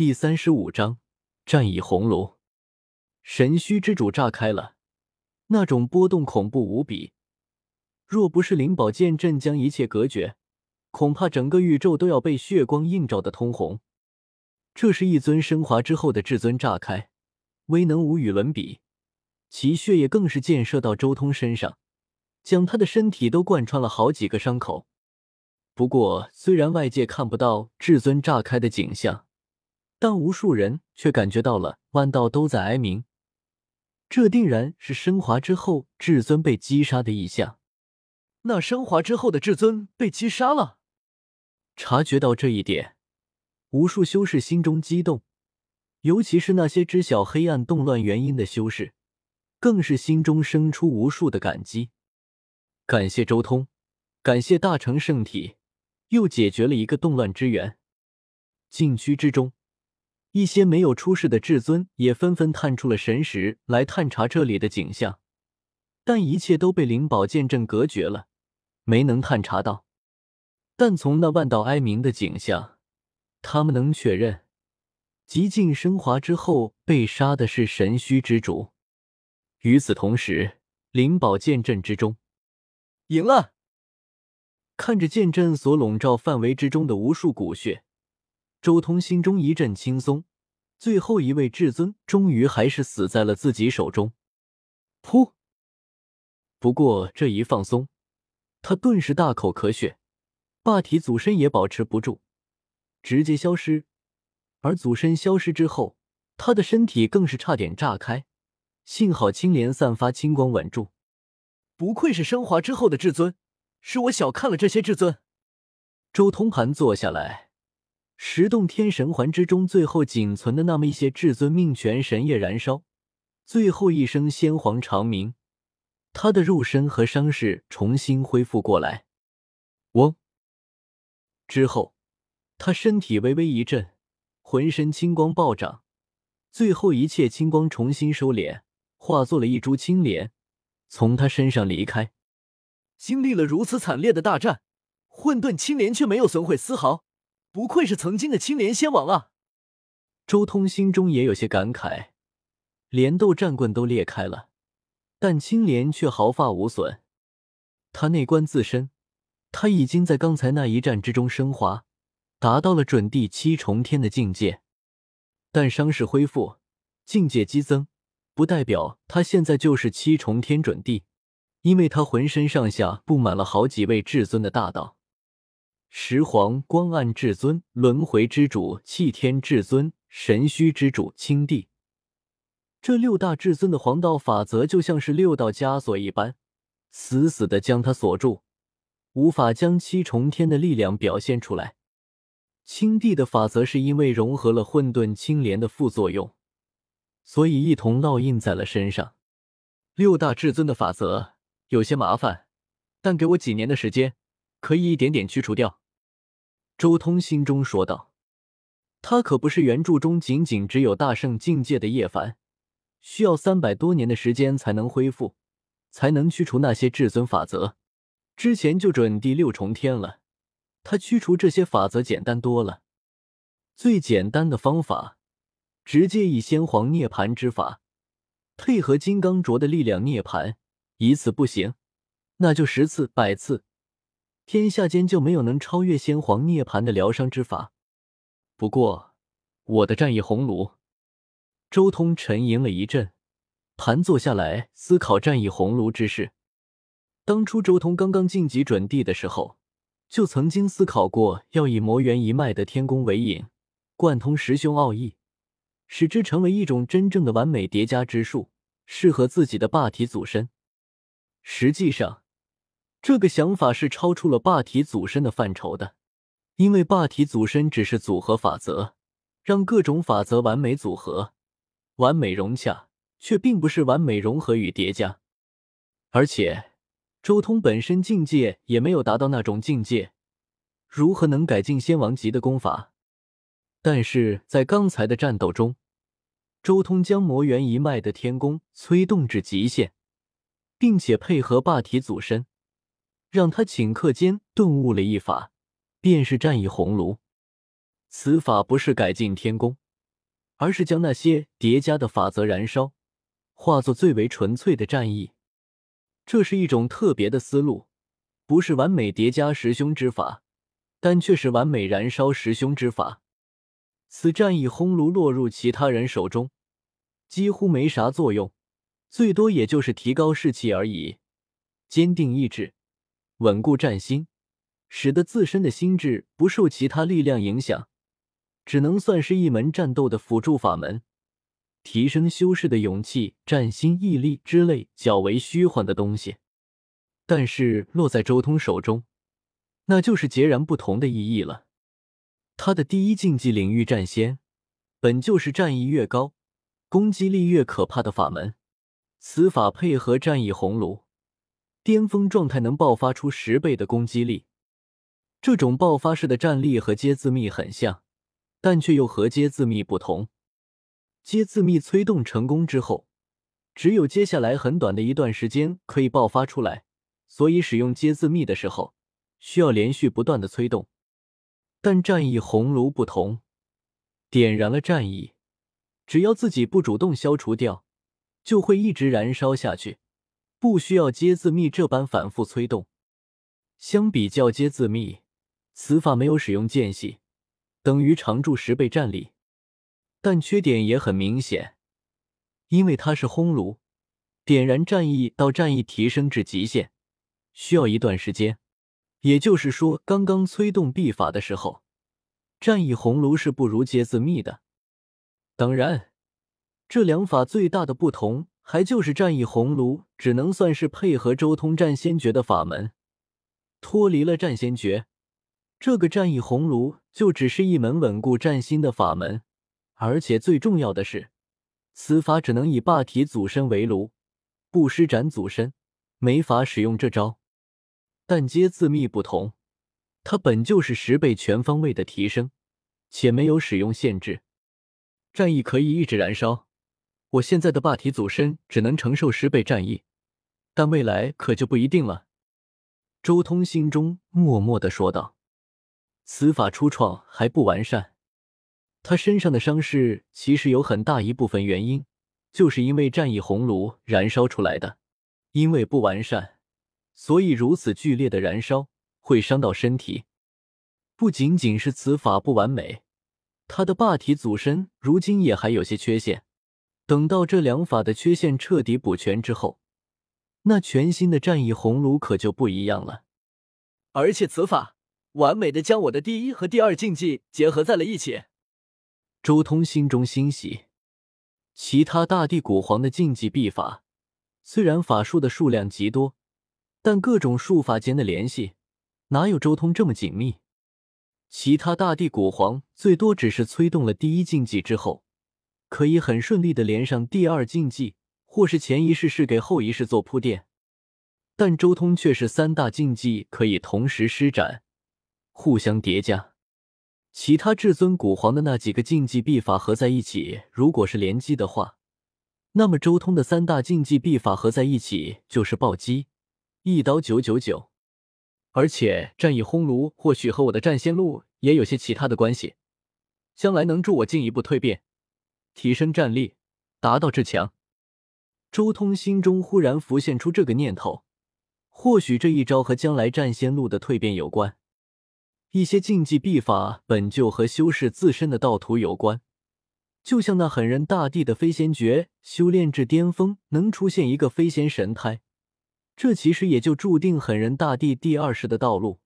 第三十五章战意红炉。神虚之主炸开了，那种波动恐怖无比。若不是灵宝剑阵将一切隔绝，恐怕整个宇宙都要被血光映照的通红。这是一尊升华之后的至尊炸开，威能无与伦比，其血液更是溅射到周通身上，将他的身体都贯穿了好几个伤口。不过，虽然外界看不到至尊炸开的景象，但无数人却感觉到了，万道都在哀鸣。这定然是升华之后至尊被击杀的异象。那升华之后的至尊被击杀了。察觉到这一点，无数修士心中激动，尤其是那些知晓黑暗动乱原因的修士，更是心中生出无数的感激。感谢周通，感谢大成圣体，又解决了一个动乱之源。禁区之中。一些没有出世的至尊也纷纷探出了神识来探查这里的景象，但一切都被灵宝剑阵隔绝了，没能探查到。但从那万道哀鸣的景象，他们能确认，极尽升华之后被杀的是神虚之主。与此同时，灵宝剑阵之中，赢了。看着剑阵所笼罩范围之中的无数骨血。周通心中一阵轻松，最后一位至尊终于还是死在了自己手中。噗！不过这一放松，他顿时大口咳血，霸体祖身也保持不住，直接消失。而祖身消失之后，他的身体更是差点炸开。幸好青莲散发青光稳住。不愧是升华之后的至尊，是我小看了这些至尊。周通盘坐下来。十洞天神环之中，最后仅存的那么一些至尊命权神液燃烧，最后一声先皇长鸣，他的肉身和伤势重新恢复过来。嗡！之后，他身体微微一震，浑身青光暴涨，最后一切青光重新收敛，化作了一株青莲，从他身上离开。经历了如此惨烈的大战，混沌青莲却没有损毁丝毫。不愧是曾经的青莲仙王啊！周通心中也有些感慨，连斗战棍都裂开了，但青莲却毫发无损。他内观自身，他已经在刚才那一战之中升华，达到了准地七重天的境界。但伤势恢复，境界激增，不代表他现在就是七重天准地，因为他浑身上下布满了好几位至尊的大道。十皇光暗至尊、轮回之主、气天至尊、神虚之主、青帝，这六大至尊的黄道法则就像是六道枷锁一般，死死的将他锁住，无法将七重天的力量表现出来。青帝的法则是因为融合了混沌青莲的副作用，所以一同烙印在了身上。六大至尊的法则有些麻烦，但给我几年的时间，可以一点点驱除掉。周通心中说道：“他可不是原著中仅仅只有大圣境界的叶凡，需要三百多年的时间才能恢复，才能驱除那些至尊法则。之前就准第六重天了，他驱除这些法则简单多了。最简单的方法，直接以先皇涅槃之法，配合金刚镯的力量涅槃，一次不行，那就十次、百次。”天下间就没有能超越先皇涅槃的疗伤之法。不过，我的战意红炉，周通沉吟了一阵，盘坐下来思考战意红炉之事。当初周通刚刚晋级准地的时候，就曾经思考过要以魔元一脉的天宫为引，贯通十兄奥义，使之成为一种真正的完美叠加之术，适合自己的霸体祖身。实际上，这个想法是超出了霸体祖身的范畴的，因为霸体祖身只是组合法则，让各种法则完美组合、完美融洽，却并不是完美融合与叠加。而且，周通本身境界也没有达到那种境界，如何能改进仙王级的功法？但是在刚才的战斗中，周通将魔元一脉的天宫催动至极限，并且配合霸体祖身。让他顷刻间顿悟了一法，便是战意红炉。此法不是改进天宫，而是将那些叠加的法则燃烧，化作最为纯粹的战意。这是一种特别的思路，不是完美叠加十凶之法，但却是完美燃烧十凶之法。此战意烘炉落入其他人手中，几乎没啥作用，最多也就是提高士气而已，坚定意志，稳固战心，使得自身的心智不受其他力量影响，只能算是一门战斗的辅助法门。提升修士的勇气、战心、毅力之类较为虚幻的东西，但是落在周通手中，那就是截然不同的意义了。他的第一竞技领域战仙，本就是战意越高、攻击力越可怕的法门。此法配合战意红炉，巅峰状态能爆发出十倍的攻击力。这种爆发式的战力和阶自密很像，但却又和阶自密不同。接字密催动成功之后，只有接下来很短的一段时间可以爆发出来，所以使用接字密的时候需要连续不断的催动。但战意红炉不同，点燃了战意，只要自己不主动消除掉，就会一直燃烧下去，不需要接字密这般反复催动。相比较接字密，此法没有使用间隙，等于常驻十倍战力。但缺点也很明显，因为它是烘炉，点燃战意到战意提升至极限，需要一段时间。也就是说，刚刚催动秘法的时候，战意红炉是不如接字密的。当然，这两法最大的不同，还就是战意红炉只能算是配合周通战仙诀的法门，脱离了战仙诀，这个战意红炉就只是一门稳固战心的法门。而且最重要的是，此法只能以霸体祖身为炉，不施展祖身，没法使用这招。但接字密不同，它本就是十倍全方位的提升，且没有使用限制，战意可以一直燃烧。我现在的霸体祖身只能承受十倍战意，但未来可就不一定了。周通心中默默的说道：“此法初创还不完善。”他身上的伤势其实有很大一部分原因，就是因为战意红炉燃烧出来的。因为不完善，所以如此剧烈的燃烧会伤到身体。不仅仅是此法不完美，他的霸体祖身如今也还有些缺陷。等到这两法的缺陷彻底补全之后，那全新的战意红炉可就不一样了。而且此法完美的将我的第一和第二禁忌结合在了一起。周通心中欣喜，其他大地古皇的禁忌秘法，虽然法术的数量极多，但各种术法间的联系哪有周通这么紧密？其他大地古皇最多只是催动了第一禁忌之后，可以很顺利的连上第二禁忌，或是前一世是给后一世做铺垫，但周通却是三大禁忌可以同时施展，互相叠加。其他至尊古皇的那几个禁忌秘法合在一起，如果是联击的话，那么周通的三大禁忌秘法合在一起就是暴击，一刀九九九。而且战役烘炉或许和我的战仙路也有些其他的关系，将来能助我进一步蜕变，提升战力，达到至强。周通心中忽然浮现出这个念头，或许这一招和将来战仙路的蜕变有关。一些禁忌秘法本就和修士自身的道途有关，就像那狠人大帝的飞仙诀，修炼至巅峰能出现一个飞仙神胎，这其实也就注定狠人大帝第二世的道路。